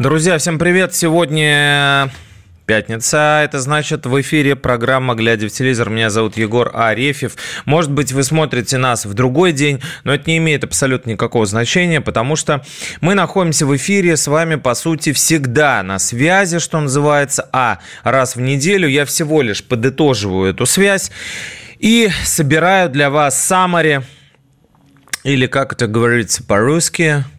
Друзья, всем привет! Сегодня пятница. Это значит в эфире программа «Глядя в телевизор». Меня зовут Егор Арефьев. Может быть, вы смотрите нас в другой день, но это не имеет абсолютно никакого значения, потому что мы находимся в эфире с вами, по сути, всегда на связи, что называется. А раз в неделю я всего лишь подытоживаю эту связь и собираю для вас саммари, или как это говорится по-русски –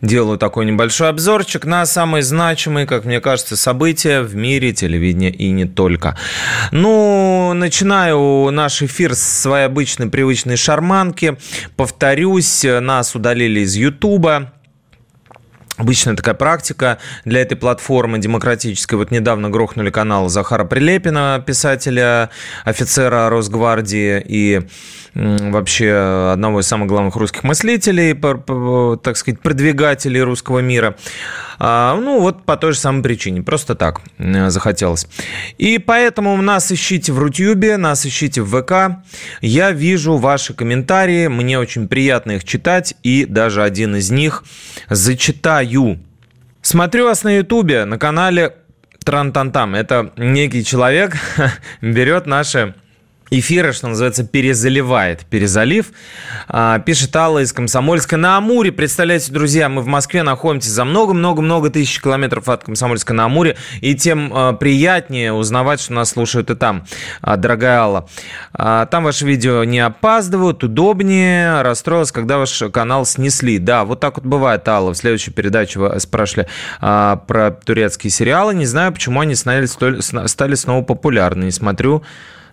делаю такой небольшой обзорчик на самые значимые, как мне кажется, события в мире телевидения и не только. Ну, начинаю наш эфир с своей обычной привычной шарманки. Повторюсь, нас удалили из Ютуба. Обычная такая практика для этой платформы демократической. Вот недавно грохнули канал Захара Прилепина, писателя, офицера Росгвардии и вообще одного из самых главных русских мыслителей, так сказать, продвигателей русского мира. А, ну, вот по той же самой причине. Просто так захотелось. И поэтому нас ищите в Рутюбе, нас ищите в ВК. Я вижу ваши комментарии. Мне очень приятно их читать. И даже один из них зачитаю. Смотрю вас на Ютубе, на канале Трантантам. Это некий человек берет наши эфира, что называется, перезаливает. Перезалив. А, пишет Алла из Комсомольска на Амуре. Представляете, друзья, мы в Москве находимся за много-много-много тысяч километров от Комсомольска на Амуре. И тем а, приятнее узнавать, что нас слушают и там, а, дорогая Алла. Там ваши видео не опаздывают, удобнее. Расстроилась, когда ваш канал снесли. Да, вот так вот бывает, Алла. В следующей передаче вы спрашивали про турецкие сериалы. Не знаю, почему они стали, стали снова популярны. Не смотрю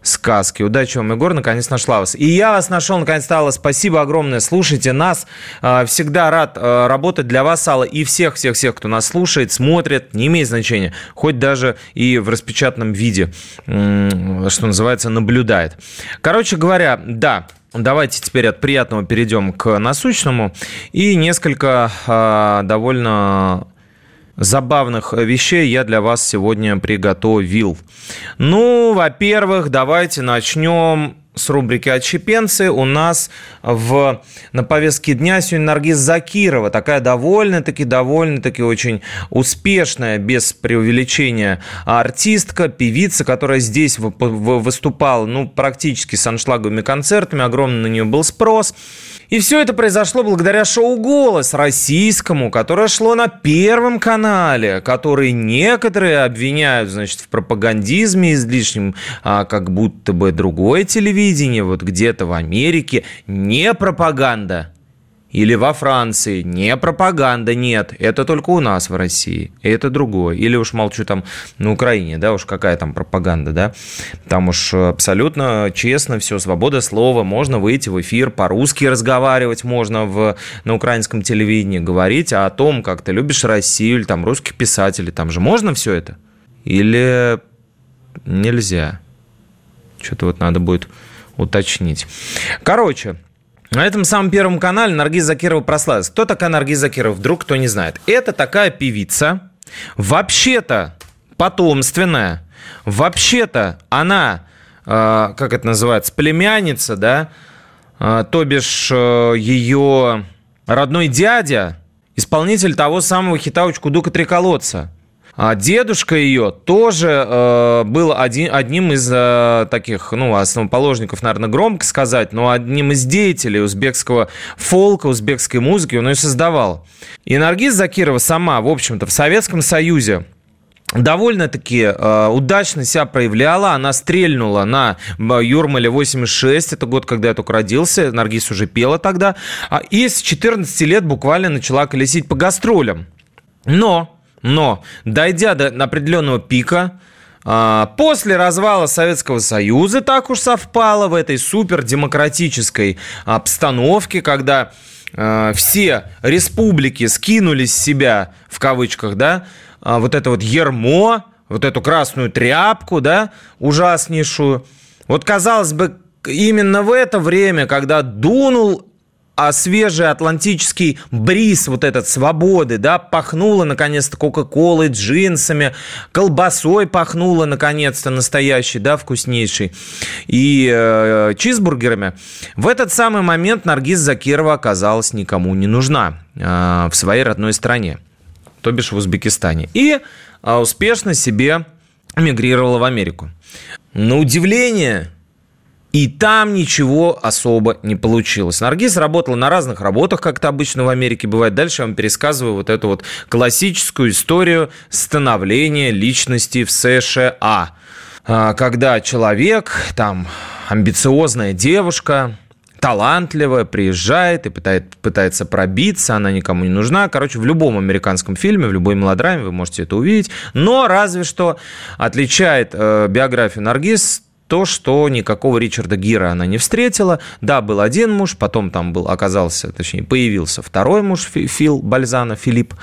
сказки. Удачи вам, Егор, наконец нашла вас. И я вас нашел, наконец стало. Спасибо огромное. Слушайте нас. А, всегда рад а, работать для вас, Алла, и всех-всех-всех, кто нас слушает, смотрит. Не имеет значения. Хоть даже и в распечатанном виде, что называется, наблюдает. Короче говоря, да, Давайте теперь от приятного перейдем к насущному. И несколько э, довольно забавных вещей я для вас сегодня приготовил. Ну, во-первых, давайте начнем с рубрики «Отщепенцы» у нас в, на повестке дня сегодня Наргиз Закирова, такая довольно-таки, довольно-таки очень успешная, без преувеличения, артистка, певица, которая здесь выступала, ну, практически с аншлаговыми концертами, огромный на нее был спрос. И все это произошло благодаря шоу «Голос» российскому, которое шло на Первом канале, который некоторые обвиняют, значит, в пропагандизме излишнем, а как будто бы другое телевидение, вот где-то в Америке, не пропаганда – или во Франции. Не пропаганда, нет. Это только у нас в России. Это другое. Или уж молчу там на Украине, да, уж какая там пропаганда, да. Там уж абсолютно честно все, свобода слова. Можно выйти в эфир, по-русски разговаривать можно в, на украинском телевидении, говорить о том, как ты любишь Россию, или там русских писателей. Там же можно все это? Или нельзя? Что-то вот надо будет уточнить. Короче, на этом самом первом канале Наргиз Закирова прославилась. Кто такая Наргиз Закирова? Вдруг кто не знает. Это такая певица, вообще-то потомственная, вообще-то она, э, как это называется, племянница, да, э, то бишь э, ее родной дядя, исполнитель того самого хита «Учкудука три колодца». А дедушка ее тоже э, был один, одним из э, таких, ну, основоположников, наверное, громко сказать, но одним из деятелей узбекского фолка, узбекской музыки он ее создавал. И Наргиз Закирова сама, в общем-то, в Советском Союзе довольно-таки э, удачно себя проявляла. Она стрельнула на Юрмале 86. Это год, когда я только родился. Наргиз уже пела тогда. А, и с 14 лет буквально начала колесить по гастролям. Но но, дойдя до определенного пика, а, После развала Советского Союза так уж совпало в этой супердемократической обстановке, когда э, все республики скинули с себя, в кавычках, да, э, вот это вот ермо, вот эту красную тряпку, да, ужаснейшую. Вот, казалось бы, именно в это время, когда дунул а свежий атлантический бриз вот этот свободы, да, пахнуло наконец-то кока-колой, джинсами, колбасой пахнуло наконец-то настоящий, да, вкуснейший, и э, чизбургерами. В этот самый момент Наргиз Закирова оказалась никому не нужна э, в своей родной стране, то бишь в Узбекистане, и э, успешно себе эмигрировала в Америку. На удивление, и там ничего особо не получилось. Наргиз работала на разных работах, как это обычно в Америке бывает. Дальше я вам пересказываю вот эту вот классическую историю становления личности в США. А, когда человек, там, амбициозная девушка, талантливая, приезжает и пытает, пытается пробиться, она никому не нужна. Короче, в любом американском фильме, в любой мелодраме вы можете это увидеть. Но разве что отличает э, биографию Наргиз то, что никакого Ричарда Гира она не встретила. Да, был один муж, потом там был, оказался, точнее, появился второй муж Фил Бальзана, Филипп,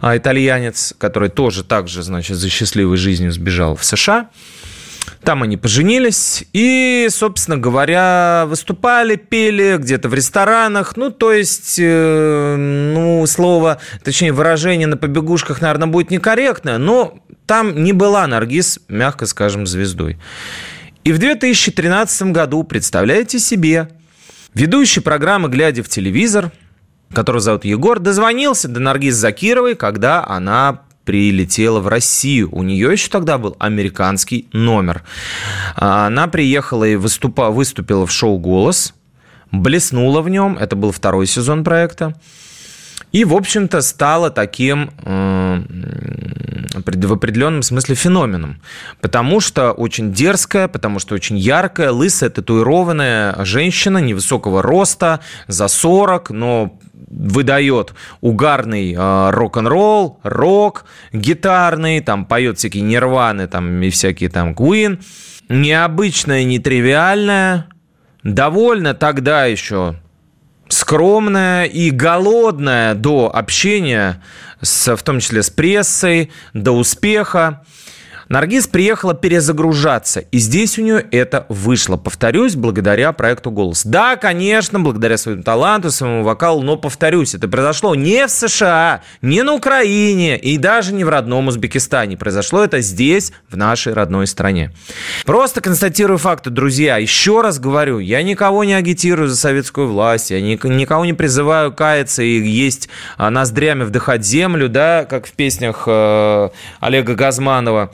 а, итальянец, который тоже так же, значит, за счастливой жизнью сбежал в США. Там они поженились и, собственно говоря, выступали, пели где-то в ресторанах. Ну, то есть, э, ну, слово, точнее, выражение на побегушках, наверное, будет некорректное, но там не была Наргиз, мягко скажем, звездой. И в 2013 году, представляете себе, ведущий программы «Глядя в телевизор», который зовут Егор, дозвонился до Наргиз Закировой, когда она прилетела в Россию. У нее еще тогда был американский номер. Она приехала и выступа, выступила в шоу «Голос», блеснула в нем, это был второй сезон проекта, и, в общем-то, стала таким э, в определенном смысле феноменом. Потому что очень дерзкая, потому что очень яркая, лысая, татуированная женщина невысокого роста, за 40, но выдает угарный э, рок-н-ролл, рок, гитарный, там поет всякие нирваны там, и всякие там Queen. Необычная, нетривиальная, довольно тогда еще скромная и голодная до общения, с, в том числе с прессой, до успеха. Наргиз приехала перезагружаться, и здесь у нее это вышло. Повторюсь, благодаря проекту «Голос». Да, конечно, благодаря своему таланту, своему вокалу, но, повторюсь, это произошло не в США, не на Украине и даже не в родном Узбекистане. Произошло это здесь, в нашей родной стране. Просто констатирую факты, друзья. Еще раз говорю, я никого не агитирую за советскую власть, я никого не призываю каяться и есть а, ноздрями вдыхать землю, да, как в песнях э, Олега Газманова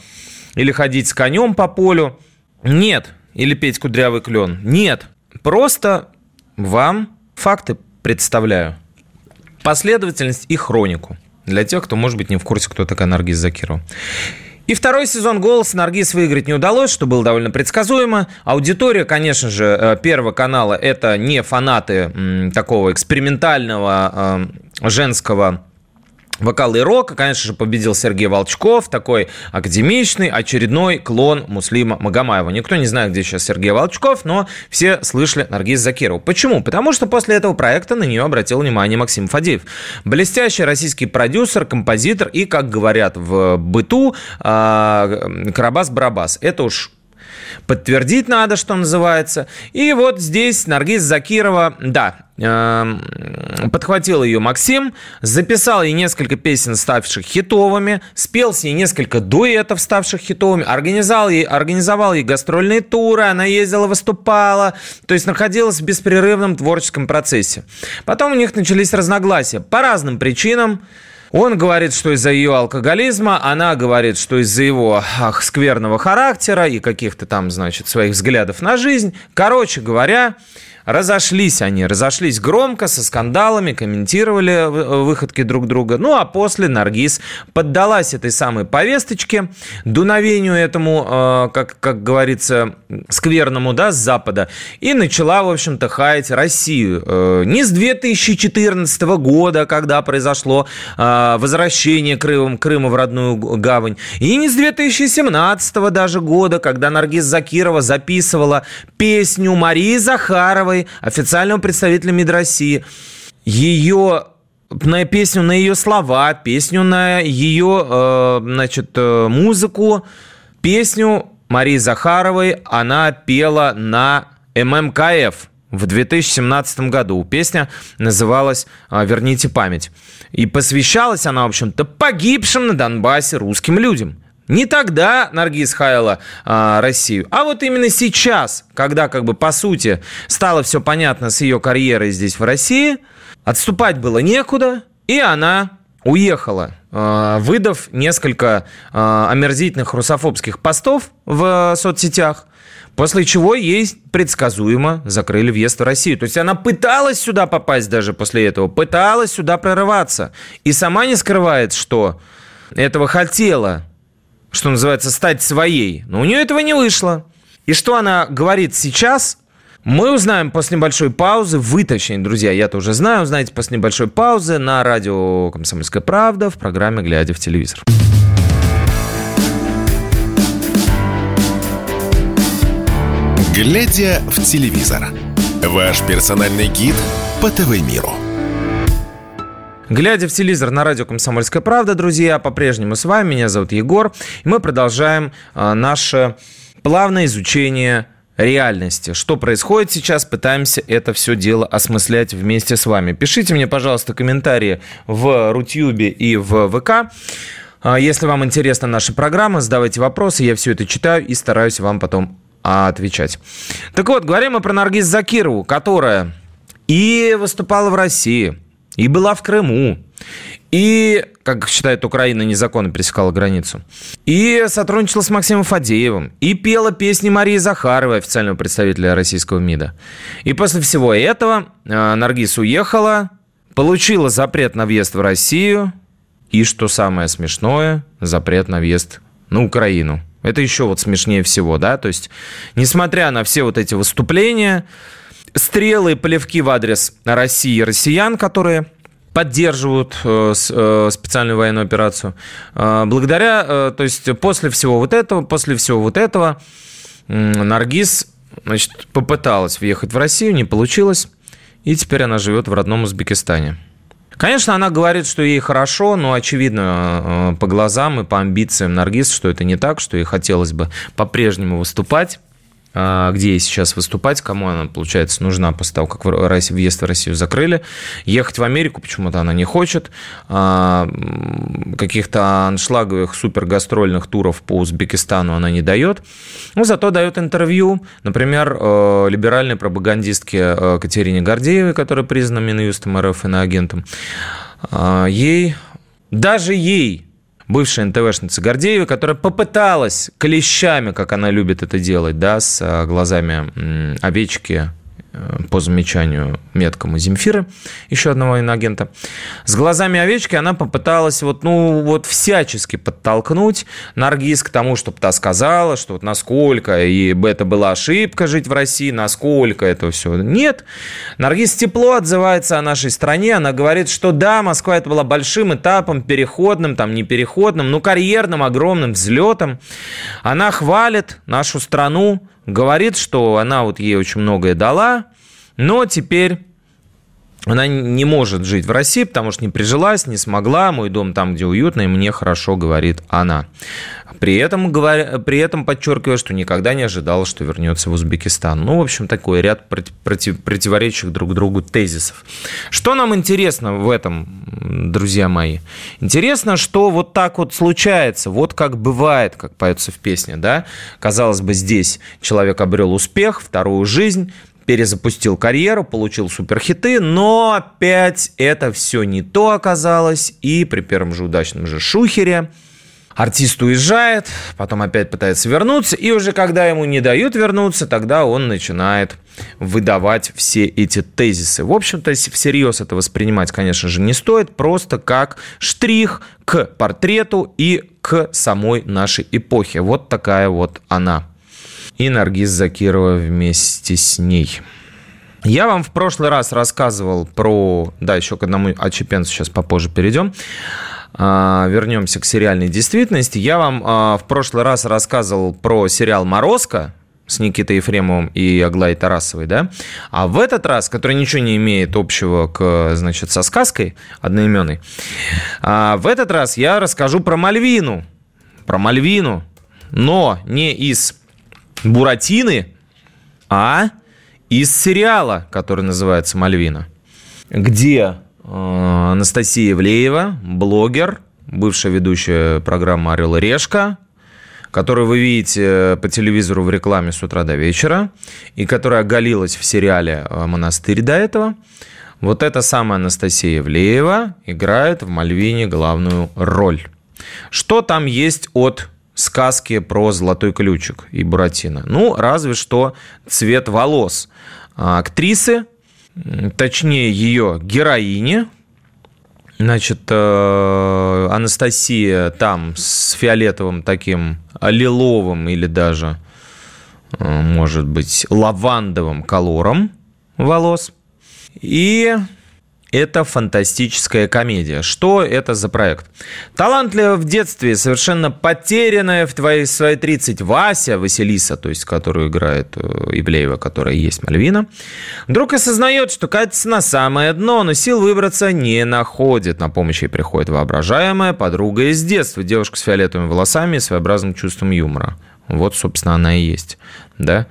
или ходить с конем по полю. Нет. Или петь кудрявый клен. Нет. Просто вам факты представляю. Последовательность и хронику. Для тех, кто, может быть, не в курсе, кто такая Наргиз Закирова. И второй сезон «Голос» Наргиз выиграть не удалось, что было довольно предсказуемо. Аудитория, конечно же, э, Первого канала – это не фанаты такого экспериментального э, женского Вокал и рок, конечно же, победил Сергей Волчков, такой академичный, очередной клон Муслима Магомаева. Никто не знает, где сейчас Сергей Волчков, но все слышали Наргиз Закиров. Почему? Потому что после этого проекта на нее обратил внимание Максим Фадеев. Блестящий российский продюсер, композитор и, как говорят в быту, а, Карабас-Барабас. Это уж подтвердить надо, что называется. И вот здесь Наргиз Закирова, да, эм, подхватил ее Максим, записал ей несколько песен, ставших хитовыми, спел с ней несколько дуэтов, ставших хитовыми, организовал ей, организовал ей гастрольные туры, она ездила, выступала, то есть находилась в беспрерывном творческом процессе. Потом у них начались разногласия по разным причинам. Он говорит, что из-за ее алкоголизма, она говорит, что из-за его ах, скверного характера и каких-то там, значит, своих взглядов на жизнь. Короче говоря, Разошлись они, разошлись громко, со скандалами, комментировали выходки друг друга. Ну, а после Наргиз поддалась этой самой повесточке, дуновению этому, э, как, как говорится, скверному, да, с Запада, и начала, в общем-то, хаять Россию. Э, не с 2014 года, когда произошло э, возвращение Крыма, Крыма в родную гавань, и не с 2017 даже года, когда Наргиз Закирова записывала песню Марии Захаровой, официального представителя МИД России. ее на песню, на ее слова, песню на ее, э, значит, э, музыку, песню Марии Захаровой она пела на ММКФ в 2017 году. Песня называлась э, «Верните память». И посвящалась она, в общем-то, погибшим на Донбассе русским людям. Не тогда Наргиз хаяла а, Россию, а вот именно сейчас, когда, как бы, по сути, стало все понятно с ее карьерой здесь, в России – Отступать было некуда, и она уехала, э, выдав несколько э, омерзительных русофобских постов в соцсетях, после чего ей предсказуемо закрыли въезд в Россию. То есть она пыталась сюда попасть даже после этого, пыталась сюда прорываться. И сама не скрывает, что этого хотела, что называется, стать своей. Но у нее этого не вышло. И что она говорит сейчас, мы узнаем после небольшой паузы, вы, точнее, друзья, я-то уже знаю, узнаете после небольшой паузы на радио «Комсомольская правда» в программе «Глядя в телевизор». «Глядя в телевизор» – ваш персональный гид по ТВ-миру. Глядя в телевизор на радио «Комсомольская правда», друзья, по-прежнему с вами, меня зовут Егор, и мы продолжаем а, наше плавное изучение реальности. Что происходит сейчас, пытаемся это все дело осмыслять вместе с вами. Пишите мне, пожалуйста, комментарии в Рутюбе и в ВК. А, если вам интересна наша программа, задавайте вопросы, я все это читаю и стараюсь вам потом отвечать. Так вот, говорим мы про Наргиз Закирову, которая и выступала в России, и была в Крыму, и, как считает Украина, незаконно пересекала границу. И сотрудничала с Максимом Фадеевым. И пела песни Марии Захаровой, официального представителя российского МИДа. И после всего этого э, Наргиз уехала, получила запрет на въезд в Россию. И, что самое смешное, запрет на въезд на Украину. Это еще вот смешнее всего, да? То есть, несмотря на все вот эти выступления, стрелы и плевки в адрес России и россиян, которые поддерживают э, э, специальную военную операцию. Э, благодаря, то есть после всего вот этого, после всего вот этого, Наргиз значит, попыталась въехать в Россию, не получилось, и теперь она живет в родном Узбекистане. Конечно, она говорит, что ей хорошо, но очевидно по глазам и по амбициям Наргиз, что это не так, что ей хотелось бы по-прежнему выступать где ей сейчас выступать, кому она, получается, нужна после того, как въезд в Россию закрыли. Ехать в Америку почему-то она не хочет. А, каких-то аншлаговых супергастрольных туров по Узбекистану она не дает. Но зато дает интервью, например, э, либеральной пропагандистке э, Катерине Гордеевой, которая признана Минюстом РФ иноагентом. А, ей, даже ей бывшая НТВшница Гордеева, которая попыталась клещами, как она любит это делать, да, с а, глазами овечки Э, по замечанию меткому Земфиры, еще одного иноагента, с глазами овечки она попыталась вот, ну, вот всячески подтолкнуть Наргиз к тому, чтобы та сказала, что вот насколько и это была ошибка жить в России, насколько это все. Нет. Наргиз тепло отзывается о нашей стране, она говорит, что да, Москва это была большим этапом, переходным, там не переходным, но карьерным, огромным взлетом. Она хвалит нашу страну, говорит, что она вот ей очень многое дала, но теперь она не может жить в России, потому что не прижилась, не смогла. Мой дом там, где уютно, и мне хорошо, говорит она. При этом, говоря, при этом подчеркиваю, что никогда не ожидала, что вернется в Узбекистан. Ну, в общем, такой ряд против, противоречащих друг другу тезисов. Что нам интересно в этом, друзья мои? Интересно, что вот так вот случается, вот как бывает, как поется в песне, да? Казалось бы, здесь человек обрел успех, вторую жизнь, перезапустил карьеру, получил суперхиты, но опять это все не то оказалось, и при первом же удачном же шухере артист уезжает, потом опять пытается вернуться, и уже когда ему не дают вернуться, тогда он начинает выдавать все эти тезисы. В общем-то, всерьез это воспринимать, конечно же, не стоит, просто как штрих к портрету и к самой нашей эпохе. Вот такая вот она и Наргиз Закирова вместе с ней. Я вам в прошлый раз рассказывал про... Да, еще к одному отчепенцу сейчас попозже перейдем. А, вернемся к сериальной действительности. Я вам а, в прошлый раз рассказывал про сериал «Морозко», с Никитой Ефремовым и Аглаей Тарасовой, да? А в этот раз, который ничего не имеет общего к, значит, со сказкой одноименной, а в этот раз я расскажу про Мальвину. Про Мальвину, но не из Буратины, а из сериала, который называется «Мальвина», где э, Анастасия Евлеева, блогер, бывшая ведущая программы «Орел и решка», которую вы видите по телевизору в рекламе с утра до вечера, и которая оголилась в сериале э, «Монастырь» до этого, вот эта самая Анастасия Евлеева играет в «Мальвине» главную роль. Что там есть от сказки про золотой ключик и Буратино? Ну, разве что цвет волос актрисы, точнее ее героини, Значит, э, Анастасия там с фиолетовым таким лиловым или даже, э, может быть, лавандовым колором волос. И это фантастическая комедия. Что это за проект? Талантливая в детстве, совершенно потерянная в твои, свои 30 Вася, Василиса, то есть которую играет э, Ивлеева, которая есть Мальвина, вдруг осознает, что катится на самое дно, но сил выбраться не находит. На помощь ей приходит воображаемая подруга из детства, девушка с фиолетовыми волосами и своеобразным чувством юмора. Вот, собственно, она и есть. Да?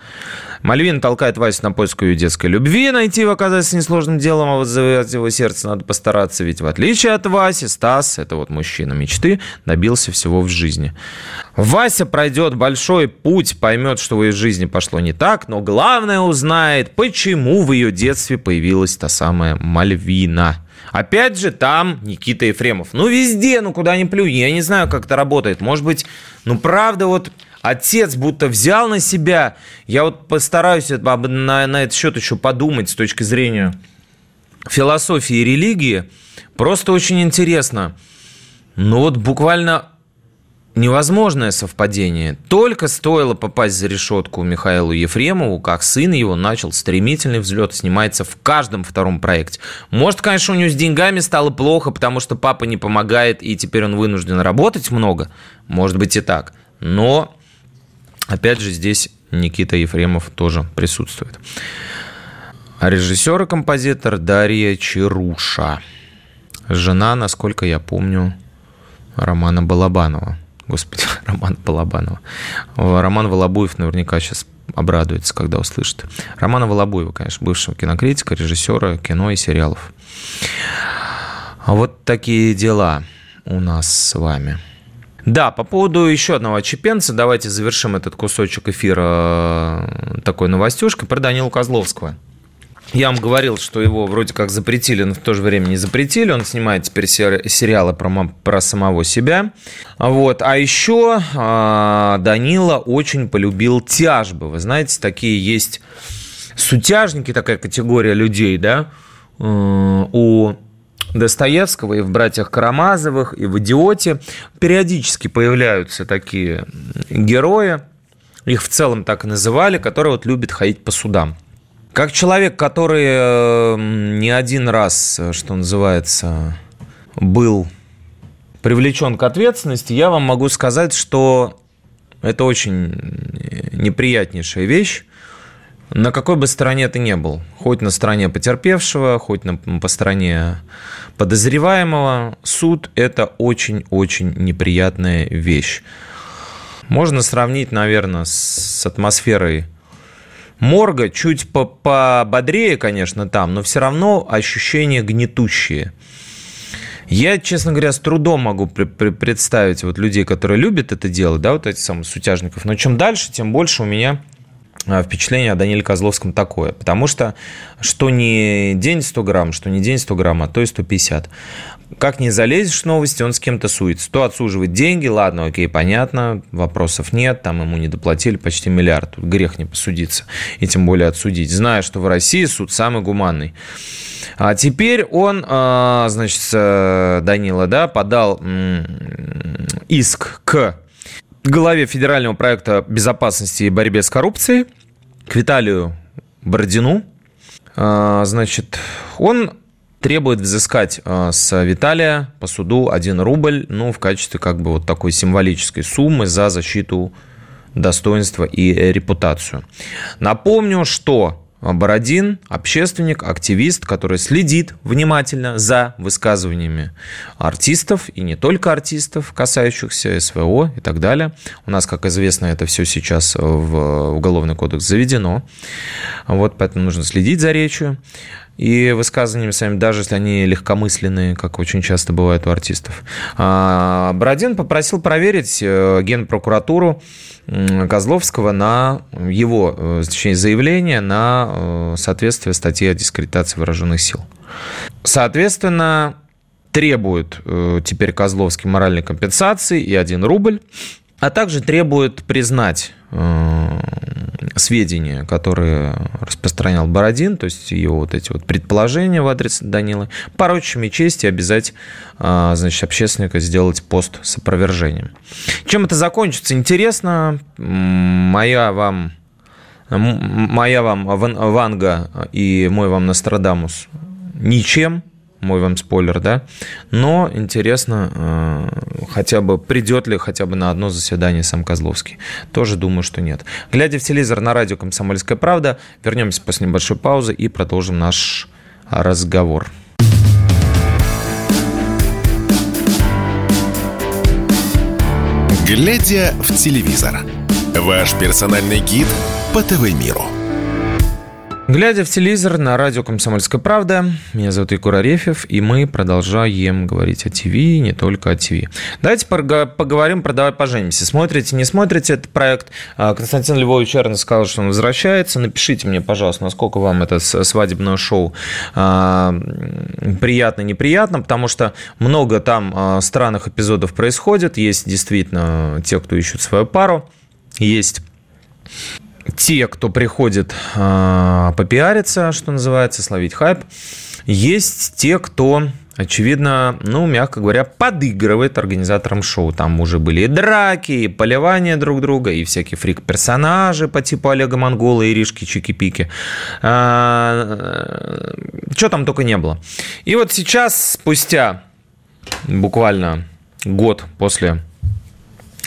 Мальвин толкает Васю на поиск ее детской любви. Найти его оказывается несложным делом, а вот завоевать его сердце надо постараться. Ведь в отличие от Васи, Стас, это вот мужчина мечты, добился всего в жизни. Вася пройдет большой путь, поймет, что в ее жизни пошло не так, но главное узнает, почему в ее детстве появилась та самая Мальвина. Опять же, там Никита Ефремов. Ну, везде, ну, куда ни плюнь. Я не знаю, как это работает. Может быть, ну, правда, вот отец будто взял на себя. Я вот постараюсь на, на этот счет еще подумать с точки зрения философии и религии. Просто очень интересно. Ну вот буквально невозможное совпадение. Только стоило попасть за решетку Михаилу Ефремову, как сын его начал стремительный взлет, снимается в каждом втором проекте. Может, конечно, у него с деньгами стало плохо, потому что папа не помогает, и теперь он вынужден работать много. Может быть и так. Но Опять же, здесь Никита Ефремов тоже присутствует. Режиссер и композитор Дарья Чаруша. Жена, насколько я помню, Романа Балабанова. Господи, Роман Балабанова. Роман Волобуев наверняка сейчас обрадуется, когда услышит. Романа Волобуева, конечно, бывшего кинокритика, режиссера кино и сериалов. Вот такие дела у нас с вами. Да, по поводу еще одного чепенца, давайте завершим этот кусочек эфира э, такой новостюшкой про Данила Козловского. Я вам говорил, что его вроде как запретили, но в то же время не запретили. Он снимает теперь сериалы про, про самого себя. Вот. А еще а, Данила очень полюбил тяжбы. Вы знаете, такие есть сутяжники, такая категория людей, да, э, у Достоевского, и в «Братьях Карамазовых», и в «Идиоте». Периодически появляются такие герои, их в целом так и называли, которые вот любят ходить по судам. Как человек, который э, не один раз, что называется, был привлечен к ответственности, я вам могу сказать, что это очень неприятнейшая вещь, на какой бы стороне ты не был, хоть на стороне потерпевшего, хоть на, по стороне подозреваемого, суд – это очень-очень неприятная вещь. Можно сравнить, наверное, с атмосферой морга, чуть пободрее, конечно, там, но все равно ощущения гнетущие. Я, честно говоря, с трудом могу представить вот людей, которые любят это дело, да, вот этих самых сутяжников. Но чем дальше, тем больше у меня впечатление о Даниле Козловском такое. Потому что что не день 100 грамм, что не день 100 грамм, а то и 150. Как не залезешь в новости, он с кем-то суется. То отсуживает деньги, ладно, окей, понятно, вопросов нет, там ему не доплатили почти миллиард. Тут грех не посудиться, и тем более отсудить. Зная, что в России суд самый гуманный. А теперь он, а, значит, Данила, да, подал иск к главе федерального проекта безопасности и борьбе с коррупцией, к Виталию Бородину. А, значит, он требует взыскать а, с Виталия по суду 1 рубль, ну, в качестве как бы вот такой символической суммы за защиту достоинство и репутацию. Напомню, что Бородин – общественник, активист, который следит внимательно за высказываниями артистов, и не только артистов, касающихся СВО и так далее. У нас, как известно, это все сейчас в Уголовный кодекс заведено. Вот поэтому нужно следить за речью и высказываниями своими, даже если они легкомысленные, как очень часто бывает у артистов. А, Бородин попросил проверить э, Генпрокуратуру Козловского на его, э, точнее, заявление на э, соответствие статье о дискредитации вооруженных сил. Соответственно, требует теперь Козловский моральной компенсации и 1 рубль, а также требует признать сведения, которые распространял Бородин, то есть его вот эти вот предположения в адрес Данилы, порочащими честь и обязать, а, значит, общественника сделать пост с опровержением. Чем это закончится, интересно. Моя вам моя вам Ванга и мой вам Нострадамус ничем мой вам спойлер, да. Но интересно, э, хотя бы придет ли хотя бы на одно заседание сам Козловский. Тоже думаю, что нет. Глядя в телевизор на радио «Комсомольская правда», вернемся после небольшой паузы и продолжим наш разговор. Глядя в телевизор. Ваш персональный гид по ТВ-миру. Глядя в телевизор на радио «Комсомольская правда», меня зовут Егор Арефьев, и мы продолжаем говорить о ТВ, не только о ТВ. Давайте поговорим про «Давай поженимся». Смотрите, не смотрите этот проект? А, Константин Львович Черный сказал, что он возвращается. Напишите мне, пожалуйста, насколько вам это свадебное шоу а, приятно, неприятно, потому что много там а, странных эпизодов происходит. Есть действительно те, кто ищут свою пару, есть те, кто приходит э, попиариться, что называется, словить хайп. Есть те, кто очевидно, ну, мягко говоря, подыгрывает организаторам шоу. Там уже были и драки, и поливания друг друга, и всякие фрик-персонажи по типу Олега Монгола, Иришки Чики-Пики. А, что там только не было. И вот сейчас, спустя буквально год после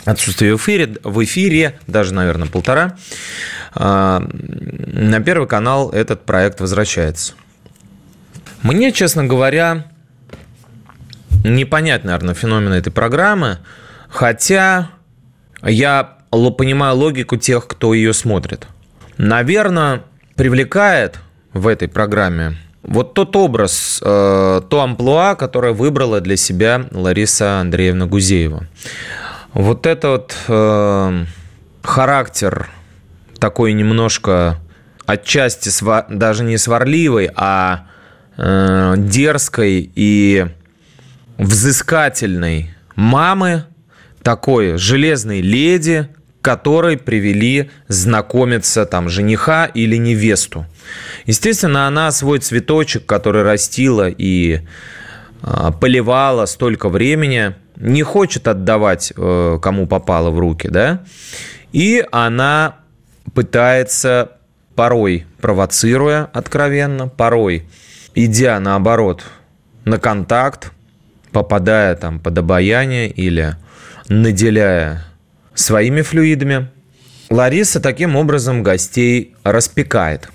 отсутствие в эфире, в эфире, даже, наверное, полтора, а, на Первый канал этот проект возвращается. Мне, честно говоря, не понять, наверное, феномен этой программы, хотя я понимаю логику тех, кто ее смотрит. Наверное, привлекает в этой программе вот тот образ, э, то амплуа, которое выбрала для себя Лариса Андреевна Гузеева. Вот этот э, характер такой немножко отчасти сва- даже не сварливый, а э, дерзкой и взыскательной мамы, такой железной леди, которой привели знакомиться там жениха или невесту. Естественно, она свой цветочек, который растила и э, поливала столько времени – не хочет отдавать э, кому попало в руки, да, и она пытается порой провоцируя откровенно, порой идя наоборот на контакт, попадая там под обаяние или наделяя своими флюидами, Лариса таким образом гостей распекает.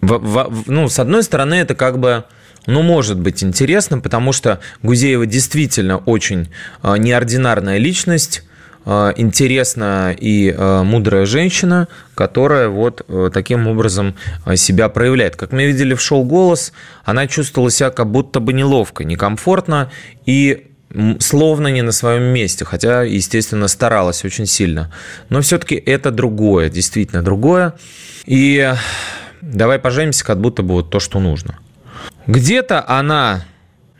В, в, ну, с одной стороны, это как бы ну, может быть интересным, потому что Гузеева действительно очень а, неординарная личность, а, интересная и а, мудрая женщина, которая вот таким образом себя проявляет. Как мы видели в шоу «Голос», она чувствовала себя как будто бы неловко, некомфортно и словно не на своем месте, хотя, естественно, старалась очень сильно. Но все-таки это другое, действительно другое. И давай поженимся, как будто бы вот то, что нужно. Где-то она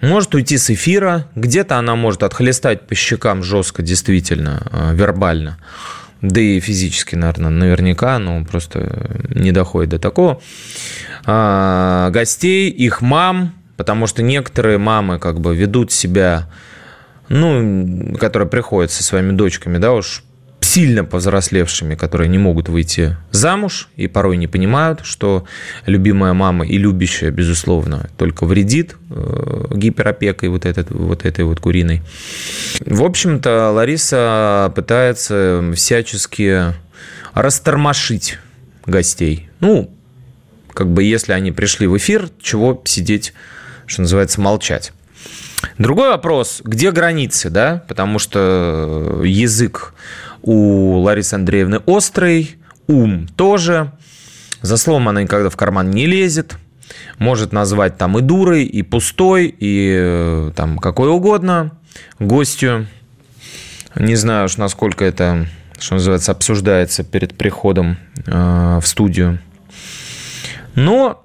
может уйти с эфира, где-то она может отхлестать по щекам жестко, действительно, э, вербально. Да и физически, наверное, наверняка, но просто не доходит до такого. А, гостей, их мам, потому что некоторые мамы как бы ведут себя, ну, которые приходят со своими дочками, да, уж сильно повзрослевшими, которые не могут выйти замуж и порой не понимают, что любимая мама и любящая, безусловно, только вредит э, гиперопекой вот, этот, вот этой вот куриной. В общем-то, Лариса пытается всячески растормошить гостей. Ну, как бы если они пришли в эфир, чего сидеть, что называется, молчать. Другой вопрос, где границы, да? Потому что язык у Ларисы Андреевны острый, ум тоже. За словом она никогда в карман не лезет. Может назвать там и дурой, и пустой, и э, там какой угодно гостю. Не знаю уж, насколько это, что называется, обсуждается перед приходом э, в студию. Но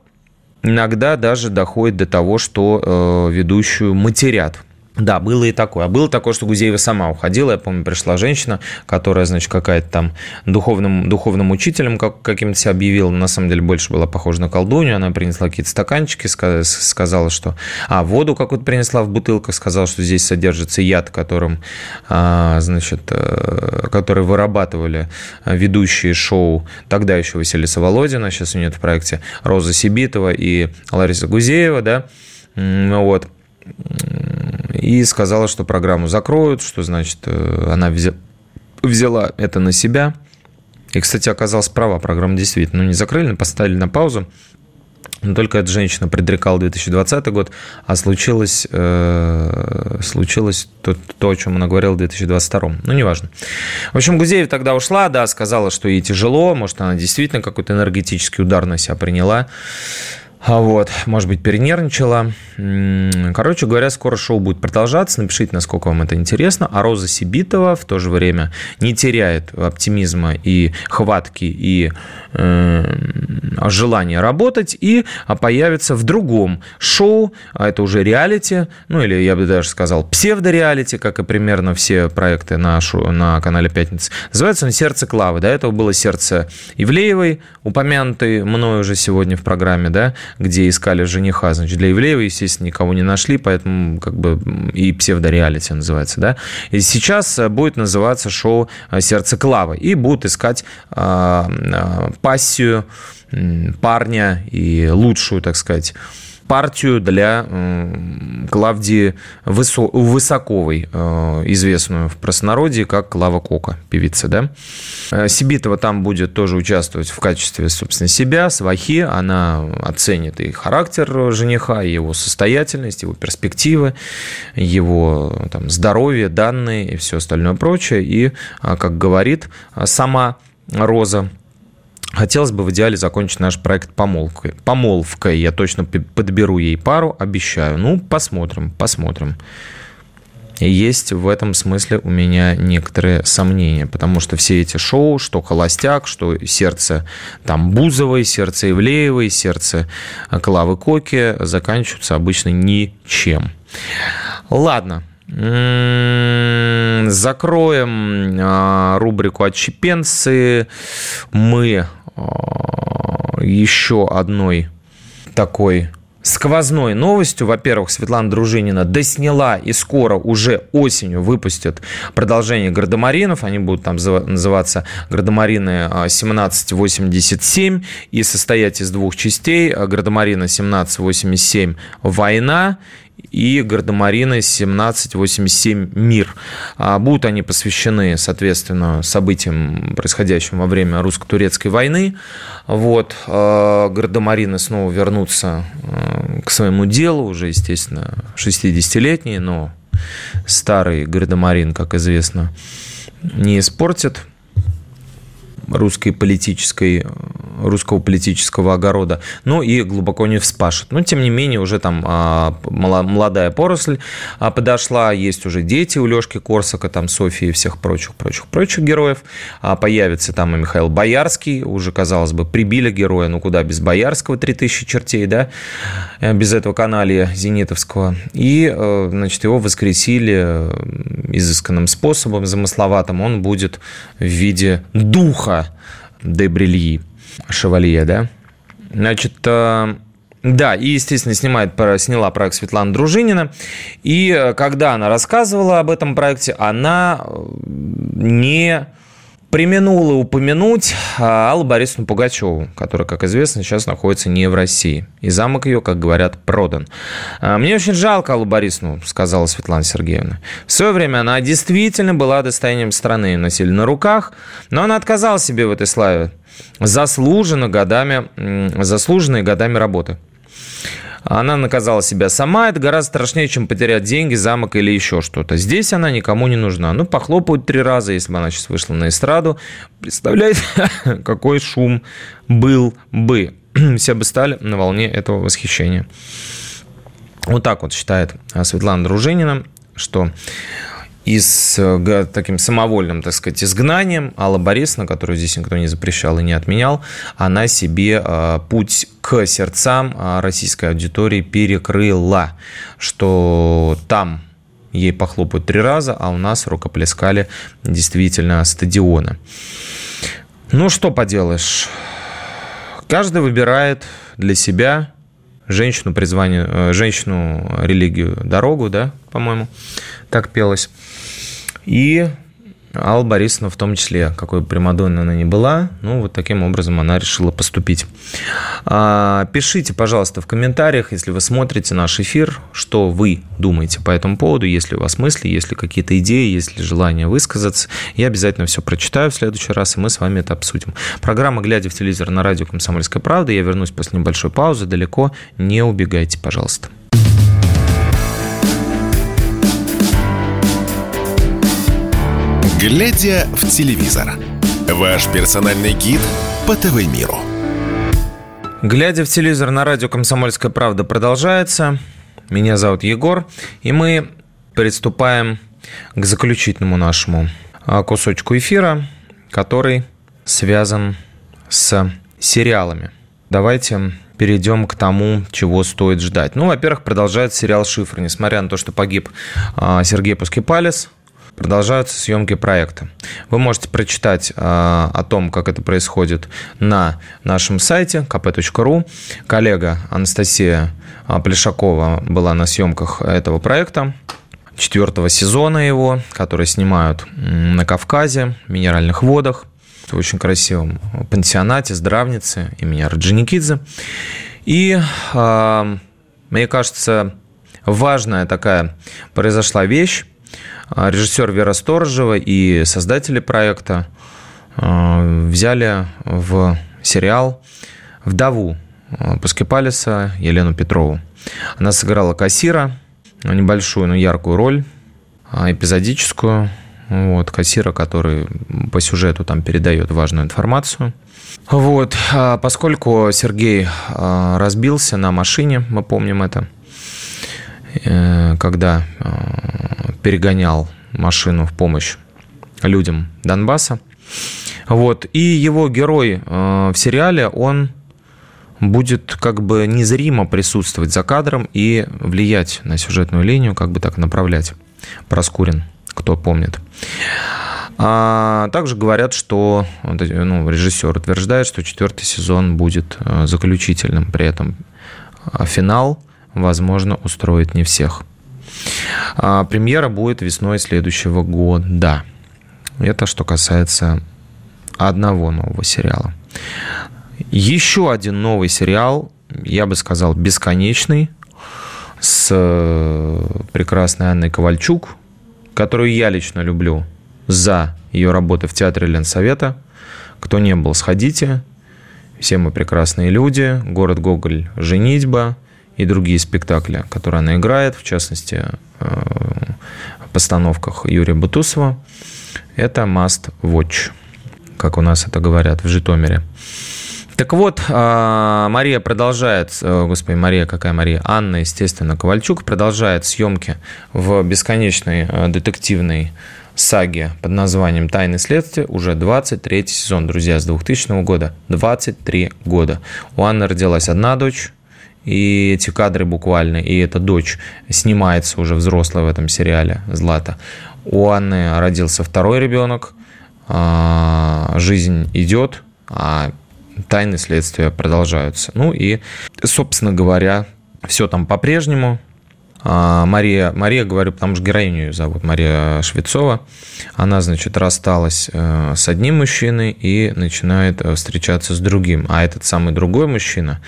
иногда даже доходит до того, что э, ведущую матерят – да, было и такое. А было такое, что Гузеева сама уходила. Я помню, пришла женщина, которая, значит, какая-то там духовным, духовным учителем как, каким-то себя объявила. На самом деле больше была похожа на колдунью. Она принесла какие-то стаканчики, сказала, что... А, воду какую-то принесла в бутылках, сказала, что здесь содержится яд, которым, а, значит, э, который вырабатывали ведущие шоу тогда еще Василиса Володина, сейчас у нее в проекте Роза Сибитова и Лариса Гузеева, да, вот и сказала, что программу закроют, что, значит, э, она взяла это на себя. И, кстати, оказалась права, программу действительно ну, не закрыли, поставили на паузу. Но только эта женщина предрекала 2020 год, а случилось, э, случилось то, то, о чем она говорила в 2022. Ну, неважно. В общем, Гузеев тогда ушла, да, сказала, что ей тяжело, может, она действительно какой-то энергетический удар на себя приняла. А вот, может быть, перенервничала. Короче говоря, скоро шоу будет продолжаться. Напишите, насколько вам это интересно. А Роза Сибитова в то же время не теряет оптимизма и хватки, и э, желания работать, и появится в другом шоу, а это уже реалити, ну или я бы даже сказал псевдореалити, как и примерно все проекты на, на канале «Пятница». Называется он «Сердце Клавы». До этого было «Сердце Ивлеевой», упомянутый мной уже сегодня в программе, да, где искали жениха. Значит, для Ивлеева, естественно, никого не нашли, поэтому как бы и псевдореалити называется, да. И сейчас э, будет называться шоу э, «Сердце Клавы». И будут искать э, пассию парня и лучшую, так сказать, партию для Клавдии Высоковой, э, известную в простонародье как Клава Кока, певица, да. Э, Сибитова там будет тоже участвовать в качестве, собственно, себя, свахи. Она оценит и характер жениха, и его состоятельность, его перспективы, его там, здоровье, данные и все остальное прочее. И, а, как говорит сама Роза, Хотелось бы в идеале закончить наш проект помолвкой. Помолвкой. Я точно подберу ей пару, обещаю. Ну, посмотрим, посмотрим. есть в этом смысле у меня некоторые сомнения, потому что все эти шоу, что «Холостяк», что «Сердце» там Бузовой, «Сердце Ивлеевой», «Сердце Клавы Коки» заканчиваются обычно ничем. Ладно, Закроем а, рубрику «Отщепенцы». Мы еще одной такой сквозной новостью. Во-первых, Светлана Дружинина досняла и скоро уже осенью выпустят продолжение «Гардемаринов». Они будут там называться «Гардемарины 1787» и состоять из двух частей. «Гардемарина 1787. Война» и Гардемарины 1787 «Мир». А будут они посвящены, соответственно, событиям, происходящим во время русско-турецкой войны. Вот. А Гардемарины снова вернутся э, к своему делу, уже, естественно, 60-летние, но старый Гардемарин, как известно, не испортит русской политической, русского политического огорода, ну и глубоко не вспашет. Но, тем не менее, уже там а, молодая поросль а, подошла, есть уже дети у Лешки Корсака, там Софии и всех прочих, прочих, прочих героев. А появится там и Михаил Боярский, уже, казалось бы, прибили героя, ну куда без Боярского, 3000 чертей, да, э, без этого каналия Зенитовского. И, э, значит, его воскресили э, изысканным способом, замысловатым. Он будет в виде духа де Брильи, Шевалье, да? Значит, э, да, и, естественно, снимает, сняла проект Светлана Дружинина. И э, когда она рассказывала об этом проекте, она э, не применула упомянуть а, Аллу Борисовну Пугачеву, которая, как известно, сейчас находится не в России. И замок ее, как говорят, продан. А, «Мне очень жалко Аллу Борисовну», сказала Светлана Сергеевна. В свое время она действительно была достоянием страны, носили на руках, но она отказала себе в этой славе, заслуженно годами, заслуженной годами работы. Она наказала себя сама. Это гораздо страшнее, чем потерять деньги, замок или еще что-то. Здесь она никому не нужна. Ну, похлопают три раза, если бы она сейчас вышла на эстраду. Представляете, какой шум был бы. Все бы стали на волне этого восхищения. Вот так вот считает Светлана Дружинина, что и с э, таким самовольным, так сказать, изгнанием Алла Борисовна, которую здесь никто не запрещал и не отменял, она себе э, путь к сердцам э, российской аудитории перекрыла, что там ей похлопают три раза, а у нас рукоплескали действительно стадионы. Ну, что поделаешь. Каждый выбирает для себя женщину призвание, женщину религию дорогу, да, по-моему, так пелось. И Алла Борисовна в том числе, какой бы Примадонна она ни была, ну, вот таким образом она решила поступить. А, пишите, пожалуйста, в комментариях, если вы смотрите наш эфир, что вы думаете по этому поводу, если у вас мысли, если какие-то идеи, если желание высказаться. Я обязательно все прочитаю в следующий раз, и мы с вами это обсудим. Программа «Глядя в телевизор» на радио «Комсомольская правда». Я вернусь после небольшой паузы. Далеко не убегайте, пожалуйста. Глядя в телевизор. Ваш персональный гид по ТВ-миру. Глядя в телевизор на радио «Комсомольская правда» продолжается. Меня зовут Егор, и мы приступаем к заключительному нашему а, кусочку эфира, который связан с сериалами. Давайте перейдем к тому, чего стоит ждать. Ну, во-первых, продолжается сериал «Шифр». Несмотря на то, что погиб а, Сергей Пускипалис, продолжаются съемки проекта. Вы можете прочитать э, о том, как это происходит на нашем сайте kp.ru. Коллега Анастасия а, Плешакова была на съемках этого проекта четвертого сезона его, который снимают на Кавказе, в минеральных водах, в очень красивом пансионате, здравнице имени Орджоникидзе. И, э, мне кажется, важная такая произошла вещь, а, режиссер Вера Сторожева и создатели проекта а, взяли в сериал вдову а, Паскепалиса Елену Петрову. Она сыграла кассира, небольшую, но яркую роль, эпизодическую, вот, кассира, который по сюжету там передает важную информацию. Вот, поскольку Сергей разбился на машине, мы помним это, когда перегонял машину в помощь людям Донбасса. Вот. И его герой э, в сериале, он будет как бы незримо присутствовать за кадром и влиять на сюжетную линию, как бы так направлять. Проскурин, кто помнит. А также говорят, что ну, режиссер утверждает, что четвертый сезон будет э, заключительным. При этом э, финал, возможно, устроит не всех. А, премьера будет весной следующего года. Это что касается одного нового сериала. Еще один новый сериал, я бы сказал, бесконечный, с э, прекрасной Анной Ковальчук, которую я лично люблю за ее работы в театре Ленсовета. Кто не был, сходите. Все мы прекрасные люди. Город Гоголь, женитьба – и другие спектакли, которые она играет, в частности, э, в постановках Юрия Бутусова, это must watch, как у нас это говорят в Житомире. Так вот, а, Мария продолжает, э, господи, Мария, какая Мария? Анна, естественно, Ковальчук продолжает съемки в бесконечной э, детективной саге под названием «Тайны следствия» уже 23 сезон, друзья, с 2000 года. 23 года. У Анны родилась одна дочь, и эти кадры буквально, и эта дочь снимается уже взрослая в этом сериале Злата. У Анны родился второй ребенок, а, жизнь идет, а тайны следствия продолжаются. Ну и, собственно говоря, все там по-прежнему. А, Мария, Мария, говорю, потому что героиню ее зовут Мария Швецова. Она, значит, рассталась э, с одним мужчиной и начинает э, встречаться с другим. А этот самый другой мужчина,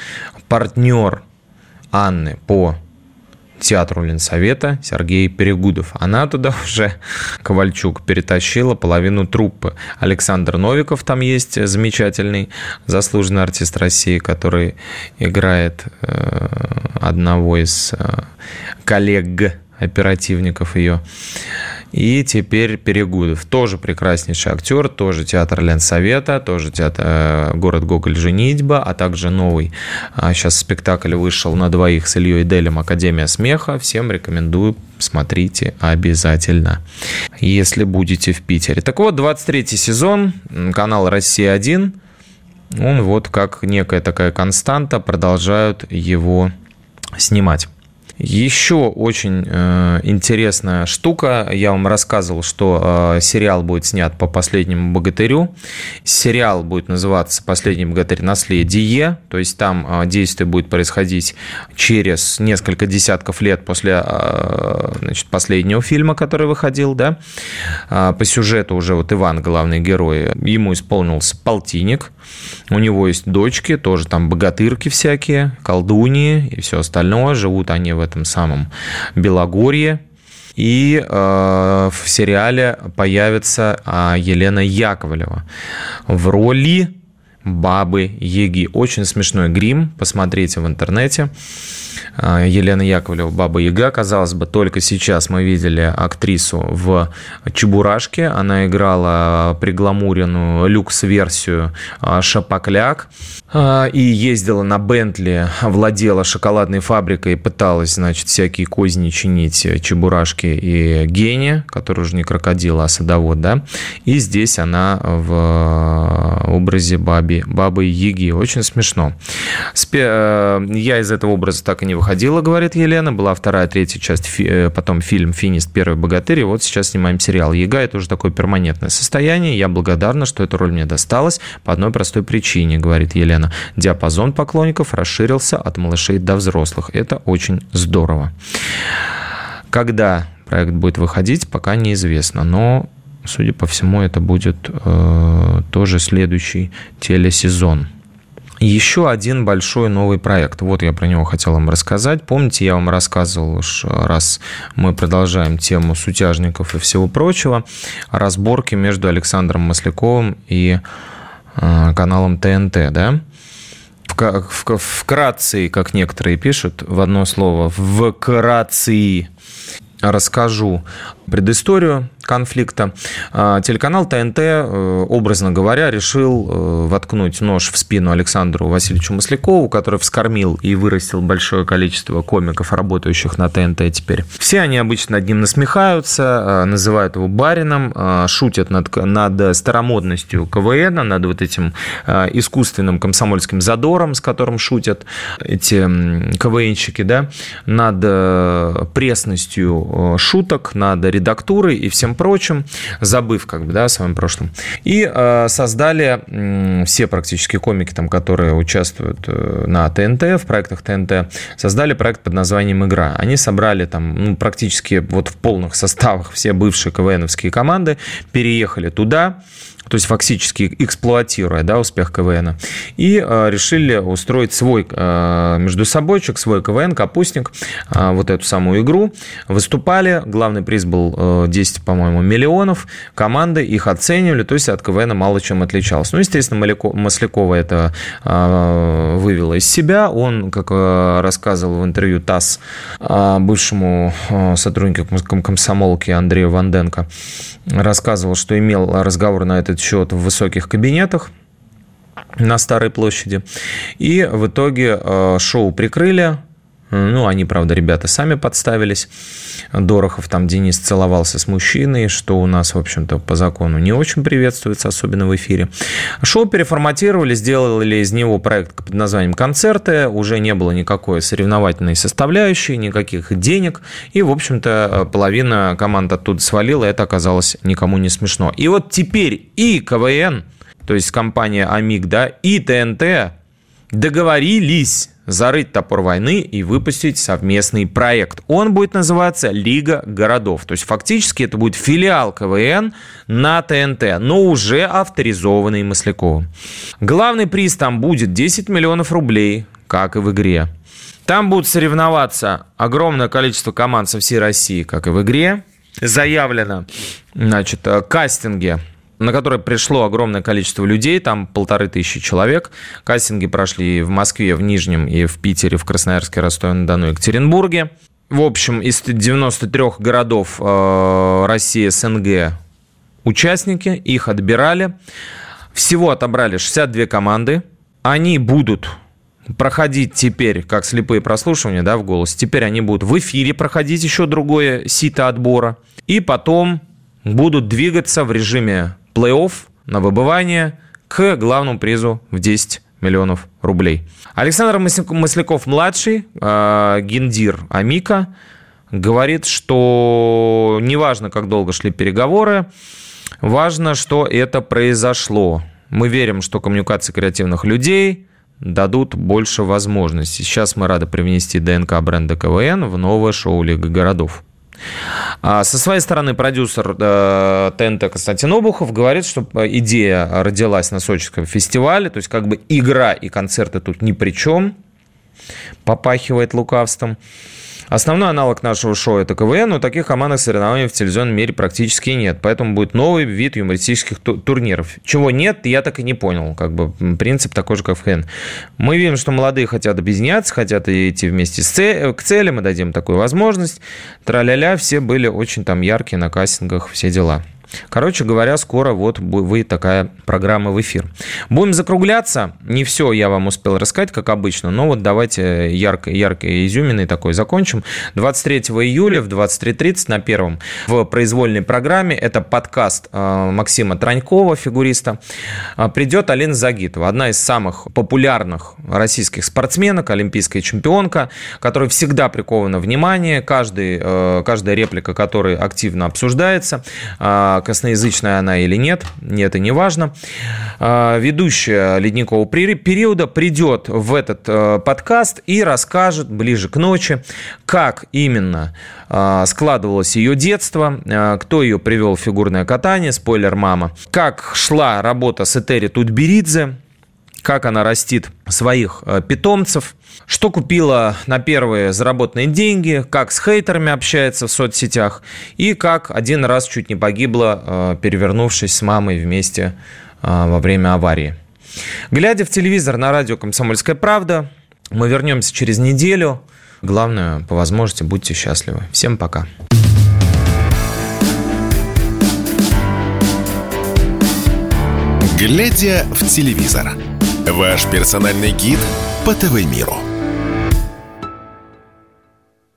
партнер Анны по театру Ленсовета Сергей Перегудов. Она туда уже, Ковальчук, перетащила половину труппы. Александр Новиков там есть, замечательный заслуженный артист России, который играет э, одного из э, коллег оперативников ее. И теперь Перегудов. Тоже прекраснейший актер, тоже театр Ленсовета, тоже театр, э, город Гоголь «Женитьба», а также новый сейчас а, спектакль вышел на двоих с Ильей Делем «Академия смеха». Всем рекомендую, смотрите обязательно, если будете в Питере. Так вот, 23 сезон, канал «Россия-1», он вот как некая такая константа, продолжают его снимать. Еще очень э, интересная штука. Я вам рассказывал, что э, сериал будет снят по последнему богатырю. Сериал будет называться Последний богатырь наследие. То есть там э, действие будет происходить через несколько десятков лет после значит, последнего фильма, который выходил. Да? По сюжету уже вот Иван, главный герой, ему исполнился полтинник. У него есть дочки, тоже там богатырки всякие, колдуньи и все остальное. Живут они в этом самом Белогорье. И э, в сериале появится э, Елена Яковлева в роли бабы Еги. Очень смешной грим, посмотрите в интернете. А, Елена Яковлева, Баба Яга. Казалось бы, только сейчас мы видели актрису в «Чебурашке». Она играла пригламуренную люкс-версию а, Шапокляк и ездила на Бентли, владела шоколадной фабрикой, пыталась, значит, всякие козни чинить Чебурашки и Гене, который уже не крокодил, а садовод, да. И здесь она в образе баби, бабы Яги. Очень смешно. Э, я из этого образа так и не выходила, говорит Елена. Была вторая, третья часть, э, потом фильм «Финист. Первый богатырь». И вот сейчас снимаем сериал. Яга – это уже такое перманентное состояние. Я благодарна, что эта роль мне досталась по одной простой причине, говорит Елена. Диапазон поклонников расширился от малышей до взрослых. Это очень здорово. Когда проект будет выходить, пока неизвестно, но судя по всему, это будет э, тоже следующий телесезон. Еще один большой новый проект. Вот я про него хотел вам рассказать. Помните, я вам рассказывал, раз мы продолжаем тему сутяжников и всего прочего, разборки между Александром Масляковым и каналом ТНТ, да? Вкратце, как некоторые пишут, в одно слово, вкратце расскажу предысторию конфликта. А, телеканал ТНТ, э, образно говоря, решил э, воткнуть нож в спину Александру Васильевичу Маслякову, который вскормил и вырастил большое количество комиков, работающих на ТНТ теперь. Все они обычно над ним насмехаются, э, называют его барином, шутят над, над старомодностью КВН, над вот этим искусственным комсомольским задором, с которым шутят эти КВНщики, да, над пресностью шуток, над редактурой и всем прочим, забыв как бы, да, о своем прошлом. И э, создали э, все практически комики, там, которые участвуют э, на ТНТ, в проектах ТНТ, создали проект под названием «Игра». Они собрали там ну, практически вот в полных составах все бывшие КВНовские команды, переехали туда, то есть фактически эксплуатируя да, успех КВН, и э, решили устроить свой э, между собойчик, свой КВН, капустник, э, вот эту самую игру. Выступали, главный приз был э, 10, по-моему, миллионов, команды их оценивали, то есть от КВН мало чем отличалось. Ну, естественно, Маслякова это э, вывело из себя, он, как э, рассказывал в интервью ТАСС э, бывшему э, сотруднику комсомолки Андрею Ванденко, рассказывал, что имел разговор на этот счет в высоких кабинетах на Старой площади. И в итоге э, шоу прикрыли, ну, они, правда, ребята сами подставились. Дорохов там Денис целовался с мужчиной, что у нас, в общем-то, по закону не очень приветствуется, особенно в эфире. Шоу переформатировали, сделали из него проект под названием «Концерты». Уже не было никакой соревновательной составляющей, никаких денег. И, в общем-то, половина команд оттуда свалила, это оказалось никому не смешно. И вот теперь и КВН, то есть компания «Амиг», да, и ТНТ договорились зарыть топор войны и выпустить совместный проект. Он будет называться «Лига городов». То есть фактически это будет филиал КВН на ТНТ, но уже авторизованный Масляковым. Главный приз там будет 10 миллионов рублей, как и в игре. Там будут соревноваться огромное количество команд со всей России, как и в игре. Заявлено, значит, кастинги на который пришло огромное количество людей, там полторы тысячи человек. Кастинги прошли в Москве, в Нижнем, и в Питере, в Красноярске, Ростове-на-Дону, Екатеринбурге. В общем, из 93 городов э, России, СНГ участники, их отбирали. Всего отобрали 62 команды. Они будут проходить теперь, как слепые прослушивания, да, в голос. Теперь они будут в эфире проходить еще другое сито отбора. И потом будут двигаться в режиме плей-офф на выбывание к главному призу в 10 миллионов рублей. Александр Масляков-младший, э, гендир Амика, говорит, что неважно, как долго шли переговоры, важно, что это произошло. Мы верим, что коммуникации креативных людей дадут больше возможностей. Сейчас мы рады привнести ДНК бренда КВН в новое шоу Лига городов. А со своей стороны продюсер э, ТНТ Константин Обухов говорит, что э, идея родилась на Сочинском фестивале, то есть как бы игра и концерты тут ни при чем, попахивает лукавством. Основной аналог нашего шоу – это КВН, но таких командных соревнований в телевизионном мире практически нет. Поэтому будет новый вид юмористических турниров. Чего нет, я так и не понял. Как бы принцип такой же, как в КВН. Мы видим, что молодые хотят объединяться, хотят идти вместе с к цели. Мы дадим такую возможность. Тра-ля-ля, все были очень там яркие на кастингах, все дела. Короче говоря, скоро вот вы такая программа в эфир. Будем закругляться. Не все я вам успел рассказать, как обычно, но вот давайте ярко, ярко и изюминой такой закончим. 23 июля в 23.30 на первом в произвольной программе, это подкаст э, Максима Транькова, фигуриста, э, придет Алина Загитова, одна из самых популярных российских спортсменок, олимпийская чемпионка, которая всегда прикована внимание, каждый, э, каждая реплика которой активно обсуждается, косноязычная она или нет, это не важно. А, ведущая ледникового периода придет в этот э, подкаст и расскажет ближе к ночи, как именно а, складывалось ее детство, а, кто ее привел в фигурное катание, спойлер мама, как шла работа с Этери Тутберидзе, как она растит своих э, питомцев, что купила на первые заработанные деньги, как с хейтерами общается в соцсетях и как один раз чуть не погибла, э, перевернувшись с мамой вместе э, во время аварии. Глядя в телевизор на радио «Комсомольская правда», мы вернемся через неделю. Главное, по возможности, будьте счастливы. Всем пока. Глядя в телевизор. Ваш персональный гид по ТВ-миру.